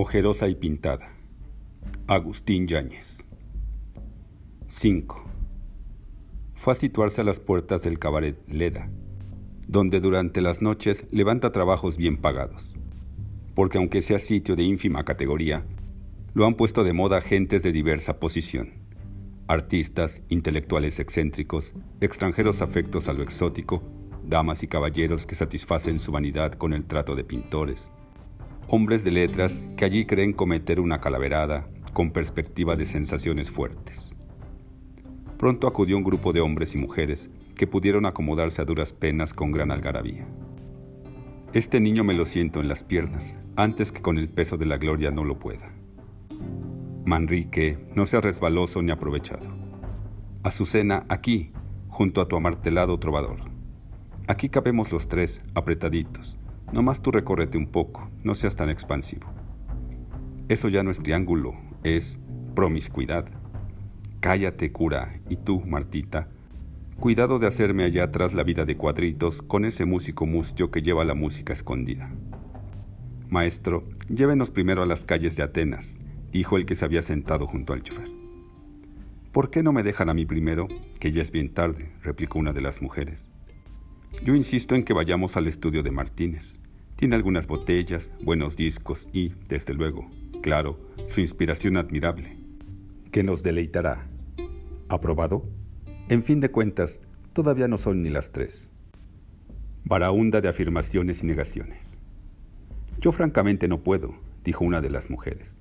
Ojerosa y pintada. Agustín Yáñez. 5. Fue a situarse a las puertas del cabaret Leda, donde durante las noches levanta trabajos bien pagados, porque aunque sea sitio de ínfima categoría, lo han puesto de moda gentes de diversa posición, artistas, intelectuales excéntricos, extranjeros afectos a lo exótico, damas y caballeros que satisfacen su vanidad con el trato de pintores, hombres de letras que allí creen cometer una calaverada con perspectiva de sensaciones fuertes. Pronto acudió un grupo de hombres y mujeres que pudieron acomodarse a duras penas con gran algarabía. Este niño me lo siento en las piernas, antes que con el peso de la gloria no lo pueda. Manrique, no sea resbaloso ni aprovechado. Azucena, aquí, junto a tu amartelado trovador. Aquí cabemos los tres, apretaditos, Nomás tú recórrete un poco, no seas tan expansivo. Eso ya no es triángulo, es promiscuidad. Cállate, cura, y tú, Martita, cuidado de hacerme allá atrás la vida de cuadritos con ese músico mustio que lleva la música escondida. Maestro, llévenos primero a las calles de Atenas, dijo el que se había sentado junto al chofer. ¿Por qué no me dejan a mí primero, que ya es bien tarde? replicó una de las mujeres. Yo insisto en que vayamos al estudio de Martínez. Tiene algunas botellas, buenos discos y, desde luego, claro, su inspiración admirable, que nos deleitará. ¿Aprobado? En fin de cuentas, todavía no son ni las tres. Baraunda de afirmaciones y negaciones. Yo francamente no puedo, dijo una de las mujeres.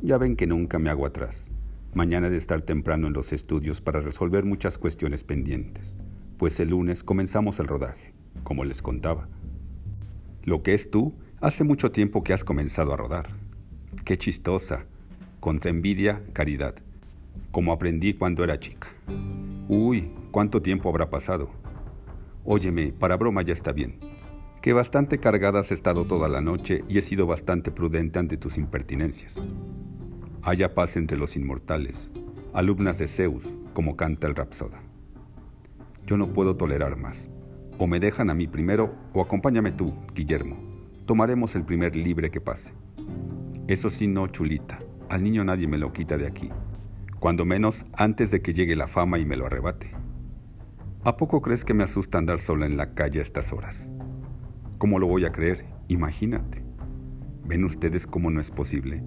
Ya ven que nunca me hago atrás. Mañana he de estar temprano en los estudios para resolver muchas cuestiones pendientes pues el lunes comenzamos el rodaje, como les contaba. Lo que es tú, hace mucho tiempo que has comenzado a rodar. Qué chistosa, contra envidia, caridad, como aprendí cuando era chica. Uy, cuánto tiempo habrá pasado. Óyeme, para broma ya está bien, que bastante cargada has estado toda la noche y he sido bastante prudente ante tus impertinencias. Haya paz entre los inmortales, alumnas de Zeus, como canta el Rapsoda. Yo no puedo tolerar más. O me dejan a mí primero o acompáñame tú, Guillermo. Tomaremos el primer libre que pase. Eso sí, no, chulita. Al niño nadie me lo quita de aquí. Cuando menos antes de que llegue la fama y me lo arrebate. ¿A poco crees que me asusta andar sola en la calle a estas horas? ¿Cómo lo voy a creer? Imagínate. ¿Ven ustedes cómo no es posible?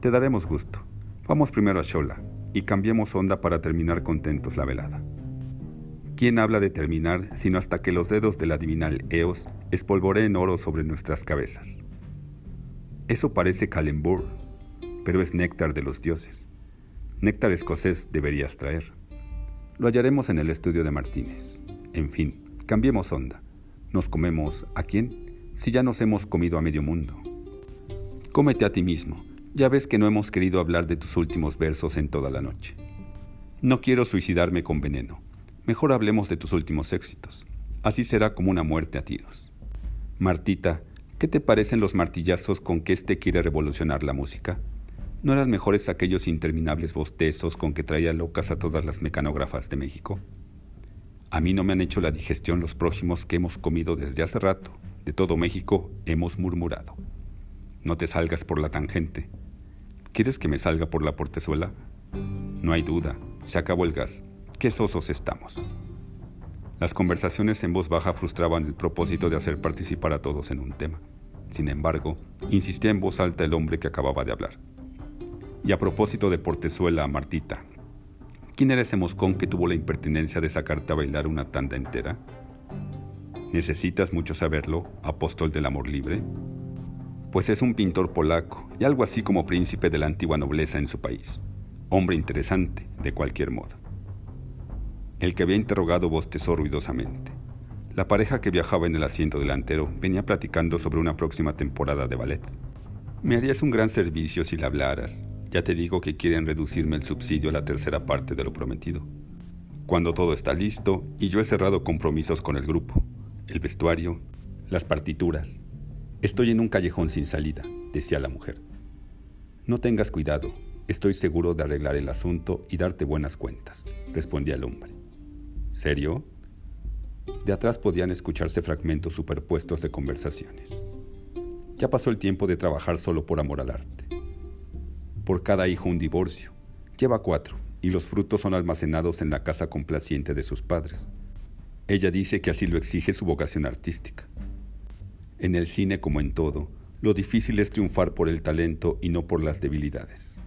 Te daremos gusto. Vamos primero a Shola y cambiemos onda para terminar contentos la velada. ¿Quién habla de terminar sino hasta que los dedos del divinal Eos espolvoreen oro sobre nuestras cabezas? Eso parece calembur, pero es néctar de los dioses. Néctar escocés deberías traer. Lo hallaremos en el estudio de Martínez. En fin, cambiemos onda. Nos comemos a quién si ya nos hemos comido a medio mundo. Cómete a ti mismo. Ya ves que no hemos querido hablar de tus últimos versos en toda la noche. No quiero suicidarme con veneno Mejor hablemos de tus últimos éxitos. Así será como una muerte a tiros. Martita, ¿qué te parecen los martillazos con que éste quiere revolucionar la música? ¿No eran mejores aquellos interminables bostezos con que traía locas a todas las mecanógrafas de México? A mí no me han hecho la digestión los prójimos que hemos comido desde hace rato. De todo México hemos murmurado. No te salgas por la tangente. ¿Quieres que me salga por la portezuela? No hay duda, se acabó el gas qué sosos estamos. Las conversaciones en voz baja frustraban el propósito de hacer participar a todos en un tema. Sin embargo, insistía en voz alta el hombre que acababa de hablar. Y a propósito de Portezuela, Martita, ¿quién era ese moscón que tuvo la impertinencia de sacarte a bailar una tanda entera? ¿Necesitas mucho saberlo, apóstol del amor libre? Pues es un pintor polaco y algo así como príncipe de la antigua nobleza en su país. Hombre interesante, de cualquier modo. El que había interrogado bostezó ruidosamente. La pareja que viajaba en el asiento delantero venía platicando sobre una próxima temporada de ballet. Me harías un gran servicio si le hablaras. Ya te digo que quieren reducirme el subsidio a la tercera parte de lo prometido. Cuando todo está listo y yo he cerrado compromisos con el grupo, el vestuario, las partituras. Estoy en un callejón sin salida, decía la mujer. No tengas cuidado, estoy seguro de arreglar el asunto y darte buenas cuentas, respondía el hombre. ¿Serio? De atrás podían escucharse fragmentos superpuestos de conversaciones. Ya pasó el tiempo de trabajar solo por amor al arte. Por cada hijo un divorcio. Lleva cuatro, y los frutos son almacenados en la casa complaciente de sus padres. Ella dice que así lo exige su vocación artística. En el cine, como en todo, lo difícil es triunfar por el talento y no por las debilidades.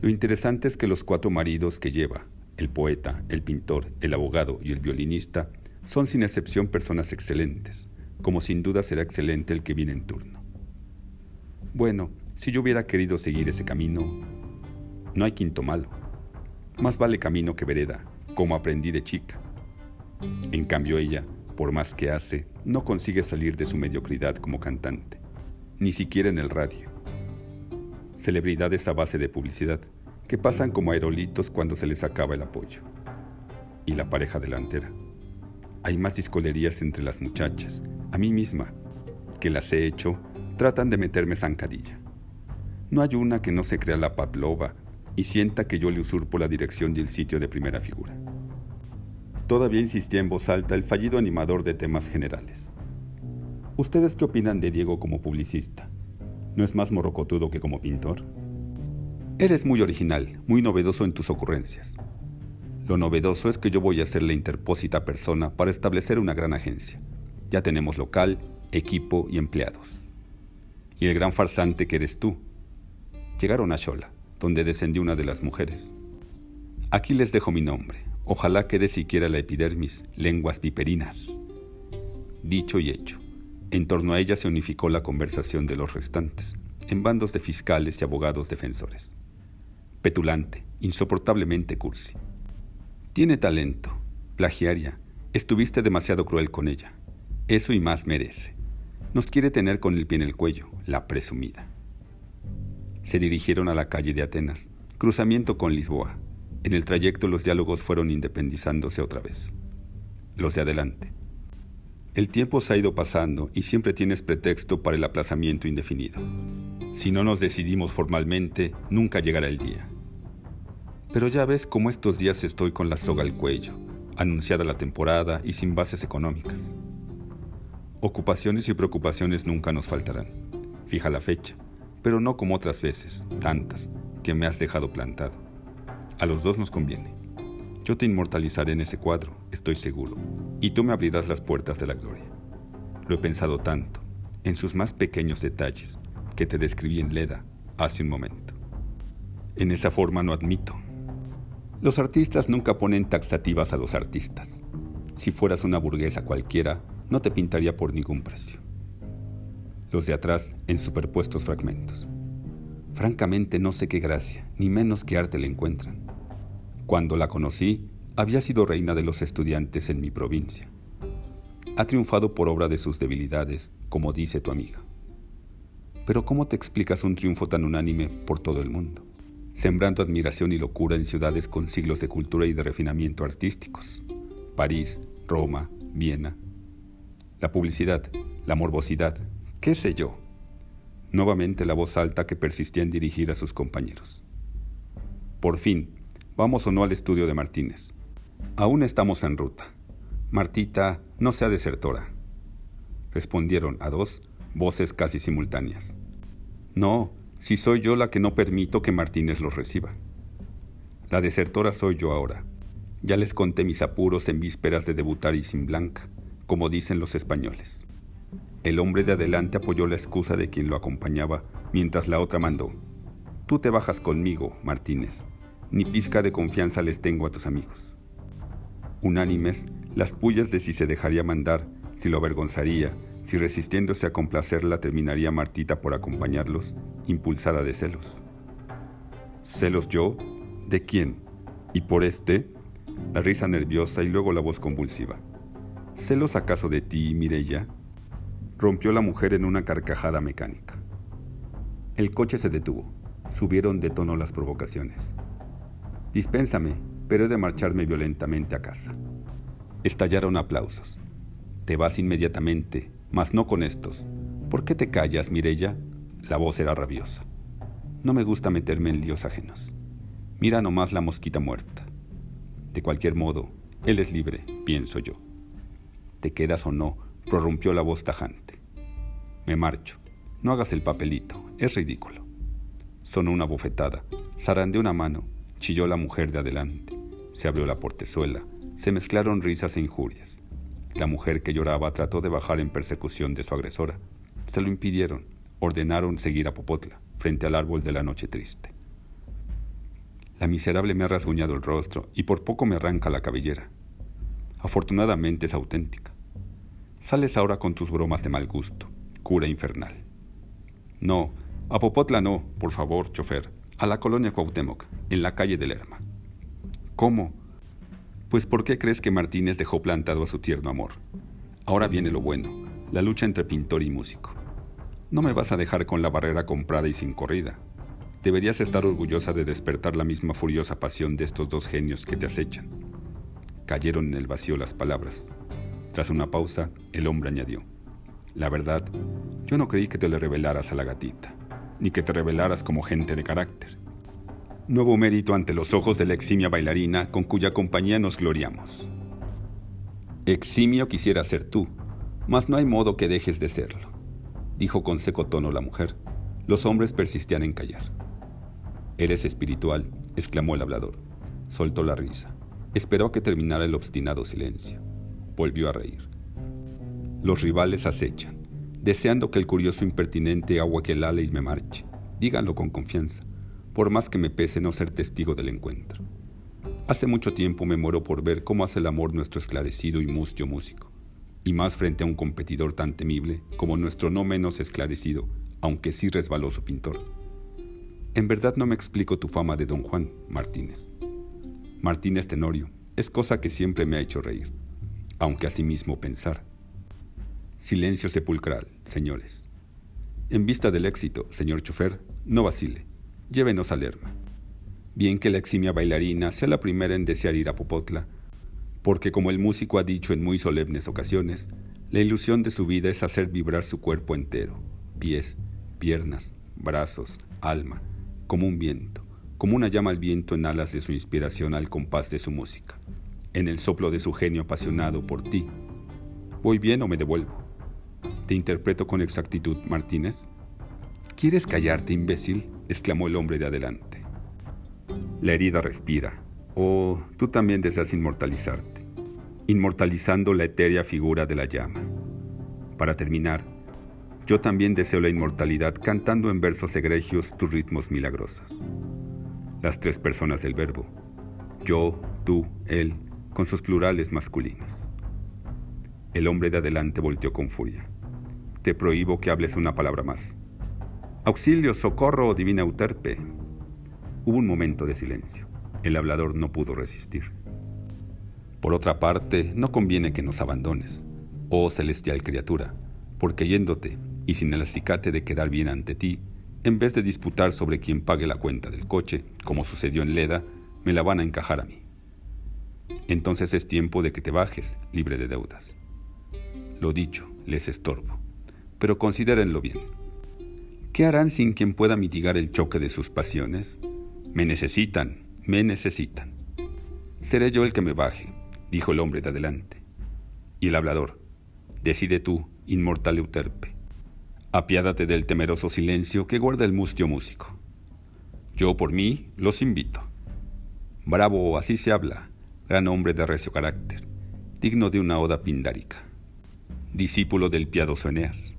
Lo interesante es que los cuatro maridos que lleva, el poeta, el pintor, el abogado y el violinista, son sin excepción personas excelentes, como sin duda será excelente el que viene en turno. Bueno, si yo hubiera querido seguir ese camino, no hay quinto malo. Más vale camino que vereda, como aprendí de chica. En cambio ella, por más que hace, no consigue salir de su mediocridad como cantante, ni siquiera en el radio. Celebridades a base de publicidad, que pasan como aerolitos cuando se les acaba el apoyo. Y la pareja delantera. Hay más discolerías entre las muchachas, a mí misma, que las he hecho, tratan de meterme zancadilla. No hay una que no se crea la Pavlova y sienta que yo le usurpo la dirección y el sitio de primera figura. Todavía insistía en voz alta el fallido animador de temas generales. ¿Ustedes qué opinan de Diego como publicista? ¿No es más morrocotudo que como pintor? Eres muy original, muy novedoso en tus ocurrencias. Lo novedoso es que yo voy a ser la interpósita persona para establecer una gran agencia. Ya tenemos local, equipo y empleados. Y el gran farsante que eres tú. Llegaron a Xola, donde descendió una de las mujeres. Aquí les dejo mi nombre. Ojalá quede siquiera la epidermis, lenguas viperinas. Dicho y hecho. En torno a ella se unificó la conversación de los restantes, en bandos de fiscales y abogados defensores. Petulante, insoportablemente cursi. Tiene talento, plagiaria, estuviste demasiado cruel con ella. Eso y más merece. Nos quiere tener con el pie en el cuello, la presumida. Se dirigieron a la calle de Atenas, cruzamiento con Lisboa. En el trayecto los diálogos fueron independizándose otra vez. Los de adelante. El tiempo se ha ido pasando y siempre tienes pretexto para el aplazamiento indefinido. Si no nos decidimos formalmente, nunca llegará el día. Pero ya ves cómo estos días estoy con la soga al cuello, anunciada la temporada y sin bases económicas. Ocupaciones y preocupaciones nunca nos faltarán. Fija la fecha, pero no como otras veces, tantas, que me has dejado plantado. A los dos nos conviene. Yo te inmortalizaré en ese cuadro, estoy seguro, y tú me abrirás las puertas de la gloria. Lo he pensado tanto, en sus más pequeños detalles, que te describí en Leda hace un momento. En esa forma no admito. Los artistas nunca ponen taxativas a los artistas. Si fueras una burguesa cualquiera, no te pintaría por ningún precio. Los de atrás en superpuestos fragmentos. Francamente no sé qué gracia, ni menos qué arte le encuentran. Cuando la conocí, había sido reina de los estudiantes en mi provincia. Ha triunfado por obra de sus debilidades, como dice tu amiga. Pero ¿cómo te explicas un triunfo tan unánime por todo el mundo, sembrando admiración y locura en ciudades con siglos de cultura y de refinamiento artísticos? París, Roma, Viena, la publicidad, la morbosidad, qué sé yo. Nuevamente la voz alta que persistía en dirigir a sus compañeros. Por fin, vamos o no al estudio de Martínez. Aún estamos en ruta. Martita, no sea desertora. Respondieron a dos voces casi simultáneas. No, si soy yo la que no permito que Martínez los reciba. La desertora soy yo ahora. Ya les conté mis apuros en vísperas de debutar y sin blanca como dicen los españoles. El hombre de adelante apoyó la excusa de quien lo acompañaba, mientras la otra mandó. Tú te bajas conmigo, Martínez. Ni pizca de confianza les tengo a tus amigos. Unánimes, las pullas de si se dejaría mandar, si lo avergonzaría, si resistiéndose a complacerla terminaría Martita por acompañarlos, impulsada de celos. ¿Celos yo? ¿De quién? ¿Y por este? La risa nerviosa y luego la voz convulsiva. ¿Celos acaso de ti, Mirella? Rompió la mujer en una carcajada mecánica. El coche se detuvo. Subieron de tono las provocaciones. Dispénsame, pero he de marcharme violentamente a casa. Estallaron aplausos. Te vas inmediatamente, mas no con estos. ¿Por qué te callas, Mirella? La voz era rabiosa. No me gusta meterme en líos ajenos. Mira nomás la mosquita muerta. De cualquier modo, él es libre, pienso yo. ¿Te quedas o no? prorrumpió la voz tajante. Me marcho. No hagas el papelito, es ridículo. Sonó una bofetada, zarandeó una mano, chilló la mujer de adelante. Se abrió la portezuela, se mezclaron risas e injurias. La mujer que lloraba trató de bajar en persecución de su agresora. Se lo impidieron, ordenaron seguir a Popotla, frente al árbol de la noche triste. La miserable me ha rasguñado el rostro y por poco me arranca la cabellera. Afortunadamente es auténtica. Sales ahora con tus bromas de mal gusto, cura infernal. No, a Popotla no, por favor, chofer, a la colonia Cuauhtémoc, en la calle de Lerma. ¿Cómo? Pues ¿por qué crees que Martínez dejó plantado a su tierno amor? Ahora viene lo bueno, la lucha entre pintor y músico. No me vas a dejar con la barrera comprada y sin corrida. Deberías estar orgullosa de despertar la misma furiosa pasión de estos dos genios que te acechan. Cayeron en el vacío las palabras. Tras una pausa, el hombre añadió, La verdad, yo no creí que te le revelaras a la gatita, ni que te revelaras como gente de carácter. Nuevo mérito ante los ojos de la eximia bailarina con cuya compañía nos gloriamos. Eximio quisiera ser tú, mas no hay modo que dejes de serlo, dijo con seco tono la mujer. Los hombres persistían en callar. Eres espiritual, exclamó el hablador. Soltó la risa. Esperó a que terminara el obstinado silencio. Volvió a reír. Los rivales acechan, deseando que el curioso impertinente agua que el ala y me marche. Díganlo con confianza, por más que me pese no ser testigo del encuentro. Hace mucho tiempo me muero por ver cómo hace el amor nuestro esclarecido y mustio músico, y más frente a un competidor tan temible como nuestro no menos esclarecido, aunque sí resbaloso pintor. En verdad no me explico tu fama de don Juan Martínez. Martínez Tenorio, es cosa que siempre me ha hecho reír, aunque asimismo pensar. Silencio sepulcral, señores. En vista del éxito, señor chofer, no vacile, llévenos a Lerma. Bien que la eximia bailarina sea la primera en desear ir a Popotla, porque como el músico ha dicho en muy solemnes ocasiones, la ilusión de su vida es hacer vibrar su cuerpo entero, pies, piernas, brazos, alma, como un viento como una llama al viento en alas de su inspiración al compás de su música, en el soplo de su genio apasionado por ti. ¿Voy bien o me devuelvo? ¿Te interpreto con exactitud, Martínez? ¿Quieres callarte, imbécil? exclamó el hombre de adelante. La herida respira. Oh, tú también deseas inmortalizarte, inmortalizando la etérea figura de la llama. Para terminar, yo también deseo la inmortalidad cantando en versos egregios tus ritmos milagrosos las tres personas del verbo, yo, tú, él, con sus plurales masculinos. El hombre de adelante volteó con furia. Te prohíbo que hables una palabra más. Auxilio, socorro, divina Euterpe. Hubo un momento de silencio. El hablador no pudo resistir. Por otra parte, no conviene que nos abandones, oh celestial criatura, porque yéndote y sin el acicate de quedar bien ante ti, en vez de disputar sobre quién pague la cuenta del coche, como sucedió en Leda, me la van a encajar a mí. Entonces es tiempo de que te bajes, libre de deudas. Lo dicho, les estorbo. Pero considérenlo bien. ¿Qué harán sin quien pueda mitigar el choque de sus pasiones? Me necesitan, me necesitan. Seré yo el que me baje, dijo el hombre de adelante. Y el hablador, decide tú, inmortal Euterpe. Apiádate del temeroso silencio que guarda el mustio músico. Yo por mí los invito. Bravo, así se habla, gran hombre de recio carácter, digno de una oda pindárica, discípulo del piadoso Eneas.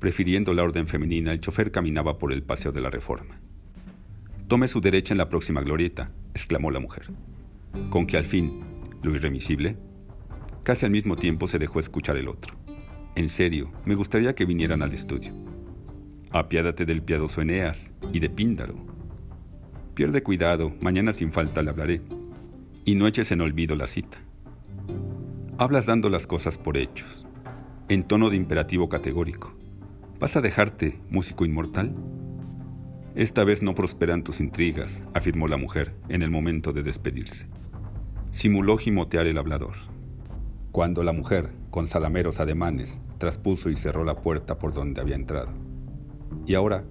Prefiriendo la orden femenina, el chofer caminaba por el paseo de la Reforma. Tome su derecha en la próxima glorieta, exclamó la mujer, con que al fin, lo irremisible, casi al mismo tiempo se dejó escuchar el otro. En serio, me gustaría que vinieran al estudio. Apiádate del piadoso Eneas y de Píndaro. Pierde cuidado, mañana sin falta le hablaré. Y no eches en olvido la cita. Hablas dando las cosas por hechos, en tono de imperativo categórico. ¿Vas a dejarte, músico inmortal? Esta vez no prosperan tus intrigas, afirmó la mujer en el momento de despedirse. Simuló gimotear el hablador. Cuando la mujer, con salameros ademanes, traspuso y cerró la puerta por donde había entrado. Y ahora,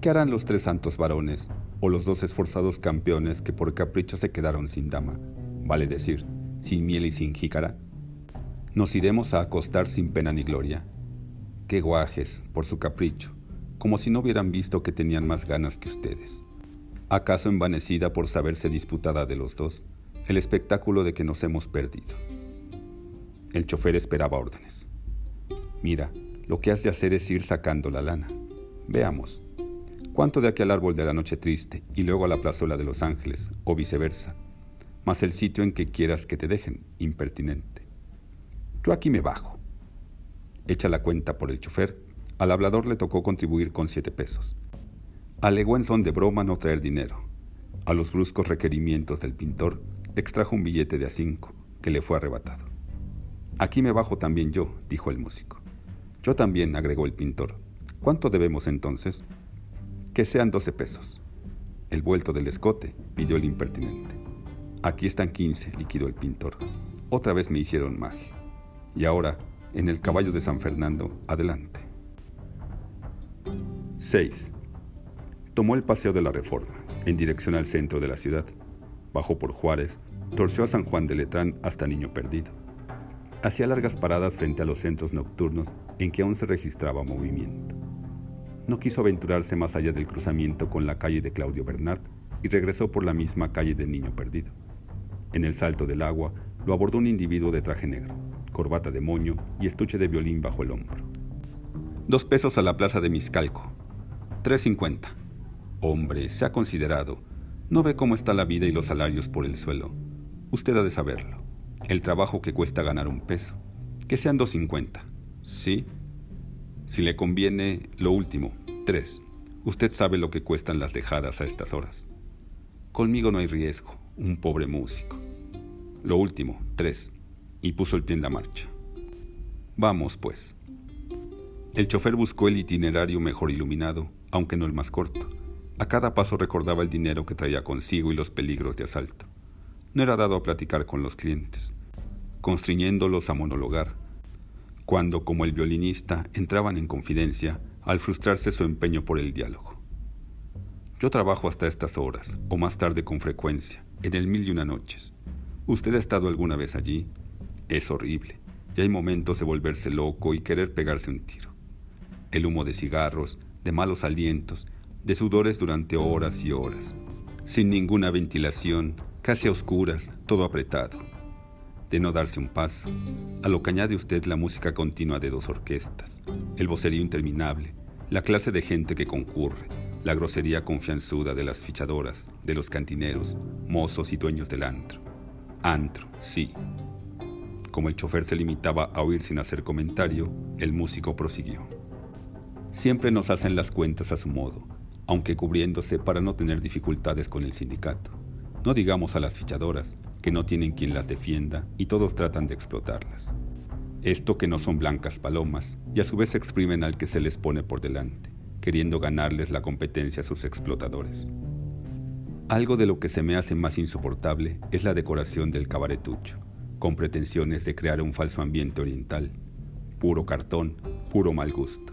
¿qué harán los tres santos varones o los dos esforzados campeones que por capricho se quedaron sin dama, vale decir, sin miel y sin jícara? ¿Nos iremos a acostar sin pena ni gloria? Qué guajes, por su capricho, como si no hubieran visto que tenían más ganas que ustedes. ¿Acaso envanecida por saberse disputada de los dos el espectáculo de que nos hemos perdido? El chofer esperaba órdenes. Mira, lo que has de hacer es ir sacando la lana. Veamos. ¿Cuánto de aquí al árbol de la noche triste y luego a la plazuela de Los Ángeles, o viceversa? Más el sitio en que quieras que te dejen, impertinente. Yo aquí me bajo. Echa la cuenta por el chofer, al hablador le tocó contribuir con siete pesos. Alegó en son de broma no traer dinero. A los bruscos requerimientos del pintor, extrajo un billete de a cinco, que le fue arrebatado. Aquí me bajo también yo, dijo el músico. Yo también, agregó el pintor. ¿Cuánto debemos entonces? Que sean doce pesos. El vuelto del escote, pidió el impertinente. Aquí están quince, liquidó el pintor. Otra vez me hicieron magia. Y ahora, en el caballo de San Fernando, adelante. 6. Tomó el paseo de la Reforma, en dirección al centro de la ciudad. Bajó por Juárez, torció a San Juan de Letrán hasta Niño Perdido. Hacía largas paradas frente a los centros nocturnos en que aún se registraba movimiento. No quiso aventurarse más allá del cruzamiento con la calle de Claudio Bernard y regresó por la misma calle del Niño Perdido. En el salto del agua lo abordó un individuo de traje negro, corbata de moño y estuche de violín bajo el hombro. Dos pesos a la plaza de Miscalco. Tres cincuenta. Hombre, se ha considerado. ¿No ve cómo está la vida y los salarios por el suelo? Usted ha de saberlo. El trabajo que cuesta ganar un peso. Que sean dos cincuenta. ¿Sí? Si le conviene, lo último, tres. Usted sabe lo que cuestan las dejadas a estas horas. Conmigo no hay riesgo, un pobre músico. Lo último, tres. Y puso el pie en la marcha. Vamos, pues. El chofer buscó el itinerario mejor iluminado, aunque no el más corto. A cada paso recordaba el dinero que traía consigo y los peligros de asalto. No era dado a platicar con los clientes, constriñéndolos a monologar, cuando, como el violinista, entraban en confidencia al frustrarse su empeño por el diálogo. Yo trabajo hasta estas horas, o más tarde con frecuencia, en el mil y una noches. ¿Usted ha estado alguna vez allí? Es horrible, y hay momentos de volverse loco y querer pegarse un tiro. El humo de cigarros, de malos alientos, de sudores durante horas y horas, sin ninguna ventilación, casi a oscuras, todo apretado de no darse un paso, a lo que añade usted la música continua de dos orquestas, el vocerío interminable, la clase de gente que concurre, la grosería confianzuda de las fichadoras, de los cantineros, mozos y dueños del antro. Antro, sí. Como el chofer se limitaba a oír sin hacer comentario, el músico prosiguió. Siempre nos hacen las cuentas a su modo, aunque cubriéndose para no tener dificultades con el sindicato. No digamos a las fichadoras, que no tienen quien las defienda y todos tratan de explotarlas. Esto que no son blancas palomas y a su vez exprimen al que se les pone por delante, queriendo ganarles la competencia a sus explotadores. Algo de lo que se me hace más insoportable es la decoración del cabaretucho, con pretensiones de crear un falso ambiente oriental, puro cartón, puro mal gusto.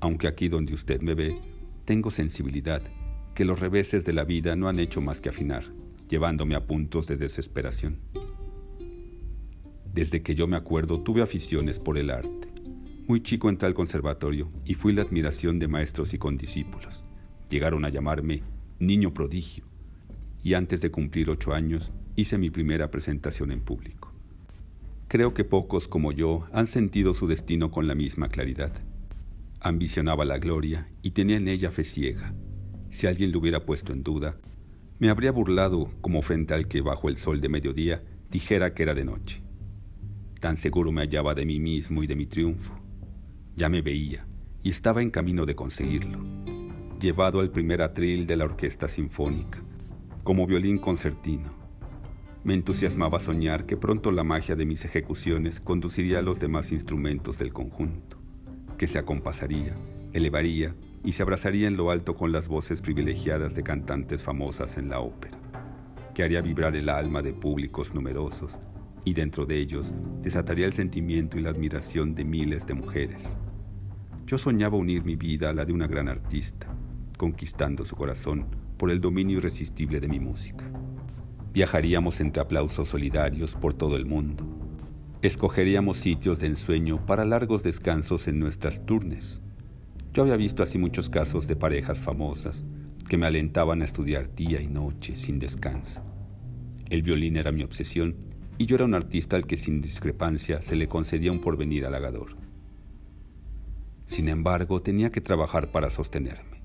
Aunque aquí donde usted me ve, tengo sensibilidad, que los reveses de la vida no han hecho más que afinar llevándome a puntos de desesperación. Desde que yo me acuerdo tuve aficiones por el arte. Muy chico entré al conservatorio y fui la admiración de maestros y condiscípulos. Llegaron a llamarme niño prodigio y antes de cumplir ocho años hice mi primera presentación en público. Creo que pocos como yo han sentido su destino con la misma claridad. Ambicionaba la gloria y tenía en ella fe ciega. Si alguien lo hubiera puesto en duda, me habría burlado como frente al que bajo el sol de mediodía dijera que era de noche. Tan seguro me hallaba de mí mismo y de mi triunfo. Ya me veía y estaba en camino de conseguirlo, llevado al primer atril de la orquesta sinfónica, como violín concertino. Me entusiasmaba soñar que pronto la magia de mis ejecuciones conduciría a los demás instrumentos del conjunto, que se acompasaría, elevaría y se abrazaría en lo alto con las voces privilegiadas de cantantes famosas en la ópera, que haría vibrar el alma de públicos numerosos y dentro de ellos desataría el sentimiento y la admiración de miles de mujeres. Yo soñaba unir mi vida a la de una gran artista, conquistando su corazón por el dominio irresistible de mi música. Viajaríamos entre aplausos solidarios por todo el mundo. Escogeríamos sitios de ensueño para largos descansos en nuestras turnes. Yo había visto así muchos casos de parejas famosas que me alentaban a estudiar día y noche sin descanso. El violín era mi obsesión y yo era un artista al que sin discrepancia se le concedía un porvenir halagador. Sin embargo, tenía que trabajar para sostenerme.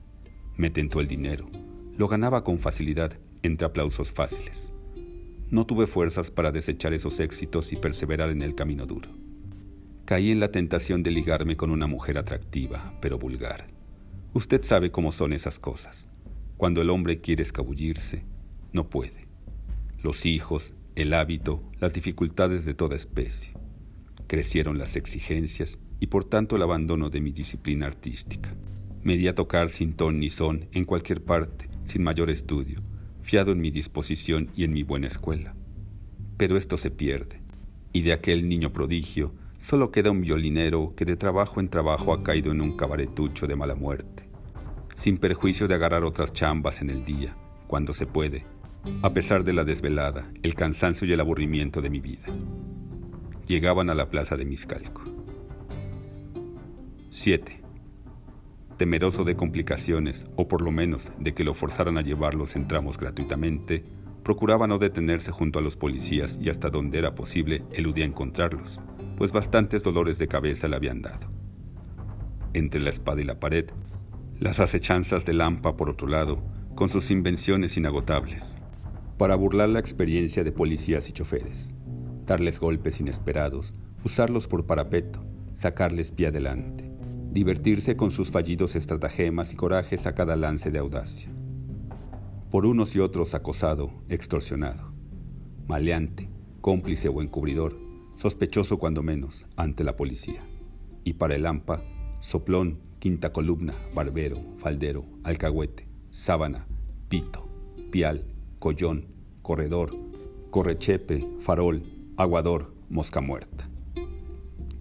Me tentó el dinero. Lo ganaba con facilidad entre aplausos fáciles. No tuve fuerzas para desechar esos éxitos y perseverar en el camino duro. Caí en la tentación de ligarme con una mujer atractiva, pero vulgar. Usted sabe cómo son esas cosas. Cuando el hombre quiere escabullirse, no puede. Los hijos, el hábito, las dificultades de toda especie. Crecieron las exigencias y por tanto el abandono de mi disciplina artística. Me di a tocar sin ton ni son en cualquier parte, sin mayor estudio, fiado en mi disposición y en mi buena escuela. Pero esto se pierde, y de aquel niño prodigio solo queda un violinero que de trabajo en trabajo ha caído en un cabaretucho de mala muerte, sin perjuicio de agarrar otras chambas en el día, cuando se puede, a pesar de la desvelada, el cansancio y el aburrimiento de mi vida. Llegaban a la plaza de Miscalco. 7. Temeroso de complicaciones, o por lo menos de que lo forzaran a llevarlos en tramos gratuitamente, procuraba no detenerse junto a los policías y hasta donde era posible eludía encontrarlos, pues bastantes dolores de cabeza le habían dado. Entre la espada y la pared, las acechanzas de Lampa por otro lado, con sus invenciones inagotables, para burlar la experiencia de policías y choferes, darles golpes inesperados, usarlos por parapeto, sacarles pie adelante, divertirse con sus fallidos estratagemas y corajes a cada lance de audacia. Por unos y otros acosado, extorsionado, maleante, cómplice o encubridor, sospechoso cuando menos ante la policía. Y para el AMPA, soplón, quinta columna, barbero, faldero, alcahuete, sábana, pito, pial, collón, corredor, correchepe, farol, aguador, mosca muerta.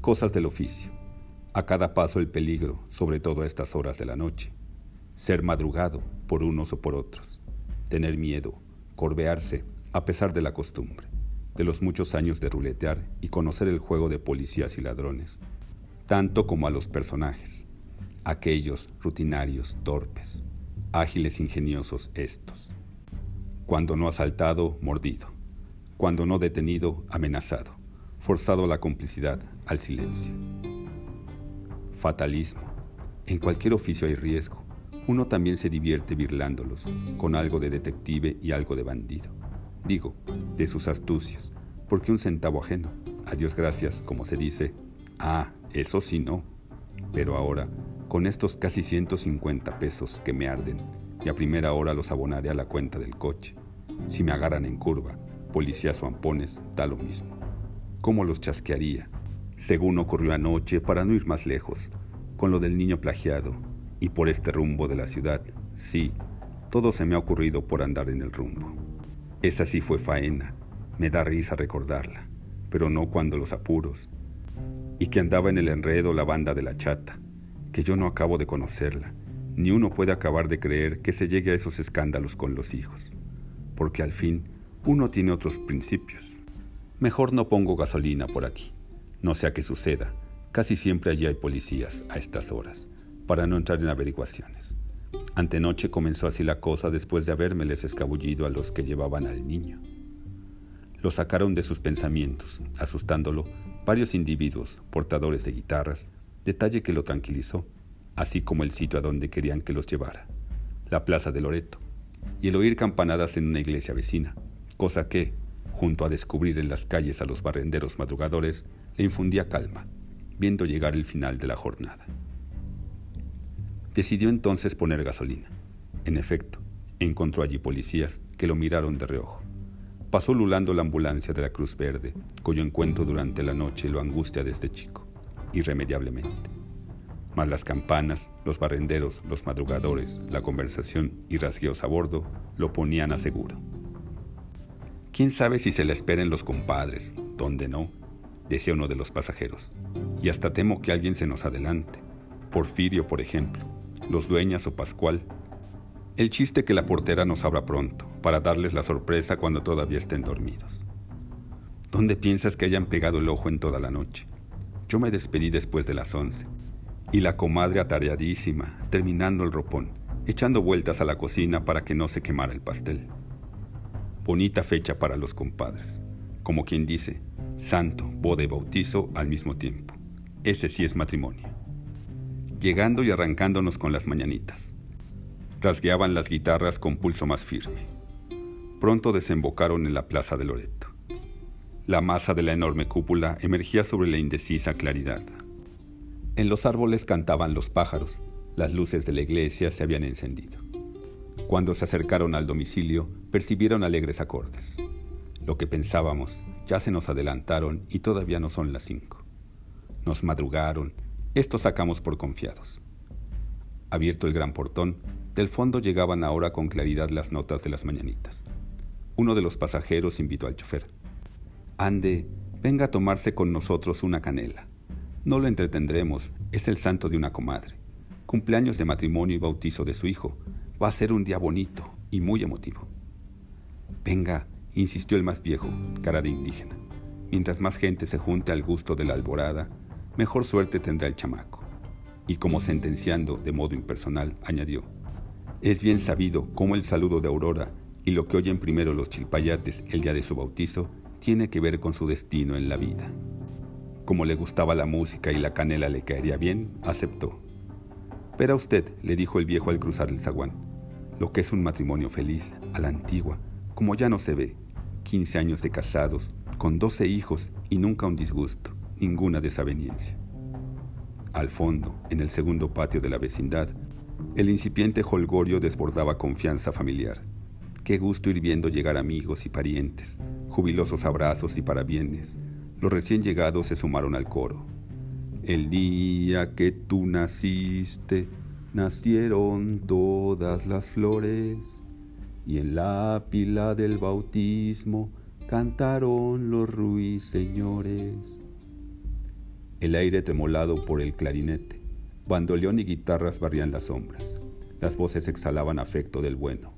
Cosas del oficio. A cada paso el peligro, sobre todo a estas horas de la noche. Ser madrugado por unos o por otros. Tener miedo, corbearse a pesar de la costumbre, de los muchos años de ruletear y conocer el juego de policías y ladrones, tanto como a los personajes, aquellos rutinarios, torpes, ágiles ingeniosos estos cuando no asaltado, mordido, cuando no detenido, amenazado, forzado a la complicidad, al silencio. Fatalismo. En cualquier oficio hay riesgo. Uno también se divierte birlándolos, con algo de detective y algo de bandido. Digo, de sus astucias, porque un centavo ajeno, a Dios gracias, como se dice, ah, eso sí no. Pero ahora, con estos casi 150 pesos que me arden, y a primera hora los abonaré a la cuenta del coche. Si me agarran en curva, policías o ampones, da lo mismo. ¿Cómo los chasquearía? Según ocurrió anoche, para no ir más lejos, con lo del niño plagiado, y por este rumbo de la ciudad, sí, todo se me ha ocurrido por andar en el rumbo. Esa sí fue faena, me da risa recordarla, pero no cuando los apuros. Y que andaba en el enredo la banda de la chata, que yo no acabo de conocerla, ni uno puede acabar de creer que se llegue a esos escándalos con los hijos, porque al fin uno tiene otros principios. Mejor no pongo gasolina por aquí, no sea que suceda. Casi siempre allí hay policías a estas horas, para no entrar en averiguaciones. Antenoche comenzó así la cosa después de habérmeles escabullido a los que llevaban al niño. Lo sacaron de sus pensamientos, asustándolo varios individuos portadores de guitarras, detalle que lo tranquilizó así como el sitio a donde querían que los llevara, la plaza de Loreto, y el oír campanadas en una iglesia vecina, cosa que, junto a descubrir en las calles a los barrenderos madrugadores, le infundía calma, viendo llegar el final de la jornada. Decidió entonces poner gasolina. En efecto, encontró allí policías que lo miraron de reojo. Pasó lulando la ambulancia de la Cruz Verde, cuyo encuentro durante la noche lo angustia desde este chico, irremediablemente más las campanas, los barrenderos, los madrugadores, la conversación y rasgueos a bordo lo ponían a seguro. ¿Quién sabe si se le esperen los compadres? ¿Dónde no? Decía uno de los pasajeros. Y hasta temo que alguien se nos adelante. Porfirio, por ejemplo, los dueñas o Pascual. El chiste que la portera nos abra pronto, para darles la sorpresa cuando todavía estén dormidos. ¿Dónde piensas que hayan pegado el ojo en toda la noche? Yo me despedí después de las once, y la comadre atareadísima, terminando el ropón, echando vueltas a la cocina para que no se quemara el pastel. Bonita fecha para los compadres, como quien dice, santo, boda y bautizo al mismo tiempo. Ese sí es matrimonio. Llegando y arrancándonos con las mañanitas. Rasgueaban las guitarras con pulso más firme. Pronto desembocaron en la plaza de Loreto. La masa de la enorme cúpula emergía sobre la indecisa claridad. En los árboles cantaban los pájaros, las luces de la iglesia se habían encendido. Cuando se acercaron al domicilio, percibieron alegres acordes. Lo que pensábamos, ya se nos adelantaron y todavía no son las cinco. Nos madrugaron, esto sacamos por confiados. Abierto el gran portón, del fondo llegaban ahora con claridad las notas de las mañanitas. Uno de los pasajeros invitó al chofer. Ande, venga a tomarse con nosotros una canela. No lo entretendremos, es el santo de una comadre. Cumpleaños de matrimonio y bautizo de su hijo. Va a ser un día bonito y muy emotivo. Venga, insistió el más viejo, cara de indígena. Mientras más gente se junte al gusto de la alborada, mejor suerte tendrá el chamaco. Y como sentenciando de modo impersonal, añadió, es bien sabido cómo el saludo de Aurora y lo que oyen primero los chilpayates el día de su bautizo tiene que ver con su destino en la vida. Como le gustaba la música y la canela le caería bien, aceptó. Pero a usted, le dijo el viejo al cruzar el zaguán, lo que es un matrimonio feliz, a la antigua, como ya no se ve, 15 años de casados, con 12 hijos y nunca un disgusto, ninguna desaveniencia. Al fondo, en el segundo patio de la vecindad, el incipiente holgorio desbordaba confianza familiar. Qué gusto ir viendo llegar amigos y parientes, jubilosos abrazos y parabienes. Los recién llegados se sumaron al coro. El día que tú naciste, nacieron todas las flores, y en la pila del bautismo cantaron los ruiseñores. El aire tremolado por el clarinete, bandoleón y guitarras barrían las sombras. Las voces exhalaban afecto del bueno.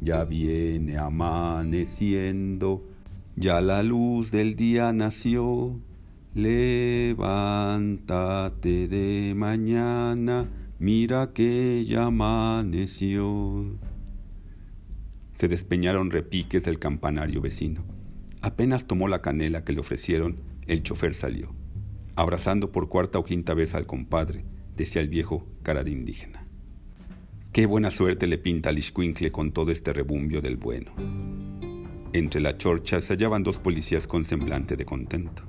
Ya viene amaneciendo, ya la luz del día nació. Levántate de mañana, mira que ya amaneció. Se despeñaron repiques del campanario vecino. Apenas tomó la canela que le ofrecieron, el chofer salió. Abrazando por cuarta o quinta vez al compadre, decía el viejo cara de indígena. Qué buena suerte le pinta al con todo este rebumbio del bueno. Entre la chorcha se hallaban dos policías con semblante de contento.